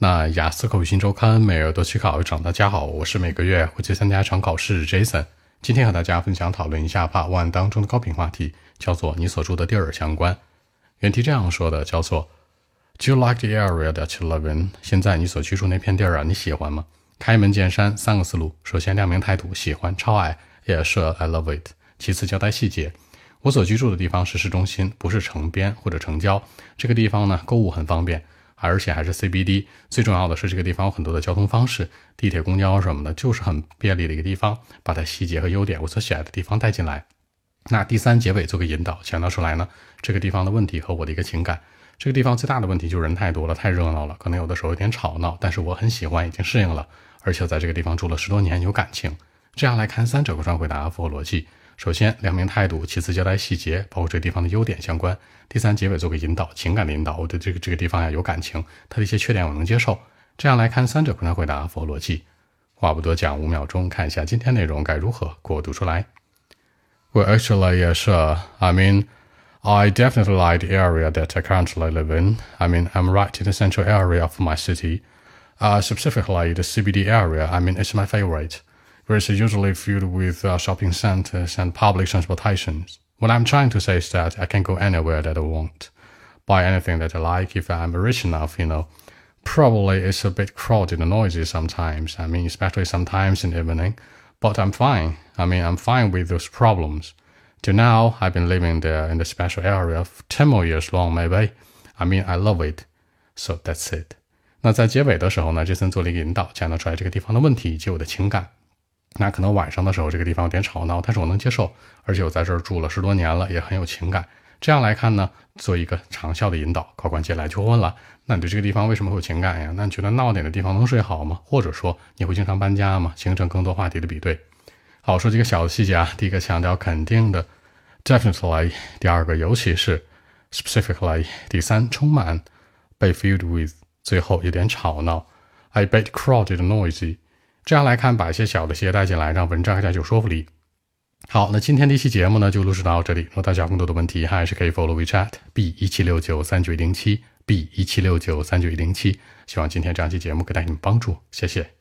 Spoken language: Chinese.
那雅思口语新周刊每日都去考一场，大家好，我是每个月会去参加一场考试 Jason。今天和大家分享讨论一下 Part One 当中的高频话题，叫做你所住的地儿相关。原题这样说的，叫做 Do you like the area that you live in？现在你所居住那片地儿啊，你喜欢吗？开门见山，三个思路。首先亮明态度，喜欢，超爱，也是 I love it。其次交代细节，我所居住的地方是市中心，不是城边或者城郊。这个地方呢，购物很方便。而且还是 CBD，最重要的是这个地方有很多的交通方式，地铁、公交什么的，就是很便利的一个地方。把它细节和优点，我所喜爱的地方带进来。那第三结尾做个引导，强调出来呢，这个地方的问题和我的一个情感。这个地方最大的问题就是人太多了，太热闹了，可能有的时候有点吵闹，但是我很喜欢，已经适应了，而且在这个地方住了十多年，有感情。这样来看三者贯穿回答，符合逻辑。首先，两名态度；其次，交代细节，包括这个地方的优点相关；第三，结尾做个引导，情感的引导。我对这个这个地方呀有感情，它的一些缺点我能接受。这样来看，三者贯穿回答，符合逻辑。话不多讲，五秒钟，看一下今天内容该如何给我读出来。Well, actually, yeah, sure. I mean, I definitely like the area that I currently live in. I mean, I'm right in the central area of my city. Uh, specifically, the CBD area. I mean, it's my favorite where it's usually filled with uh, shopping centers and public transportations. What I'm trying to say is that I can go anywhere that I want, buy anything that I like if I'm rich enough, you know. Probably it's a bit crowded and noisy sometimes. I mean, especially sometimes in the evening. But I'm fine. I mean, I'm fine with those problems. Till now, I've been living there in the special area for 10 more years long, maybe. I mean, I love it. So that's it. 那在结尾的时候呢，杰森做了一个引导，讲得出来这个地方的问题以及我的情感。 那可能晚上的时候，这个地方有点吵闹，但是我能接受，而且我在这儿住了十多年了，也很有情感。这样来看呢，做一个长效的引导，考官接下来就问了：那你对这个地方为什么会有情感呀？那你觉得闹点的地方能睡好吗？或者说你会经常搬家吗？形成更多话题的比对。好，说几个小的细节啊。第一个强调肯定的，definitely；第二个尤其是，specifically；第三充满，被 filled with；最后有点吵闹，a bit crowded noisy。这样来看，把一些小的细节带进来，让文章更加有说服力。好，那今天的一期节目呢，就录制到这里。如果大家有更多的问题，还是可以 follow WeChat b 一七六九三九一零七 b 一七六九三九一零七。希望今天这样期节目给你们帮助，谢谢。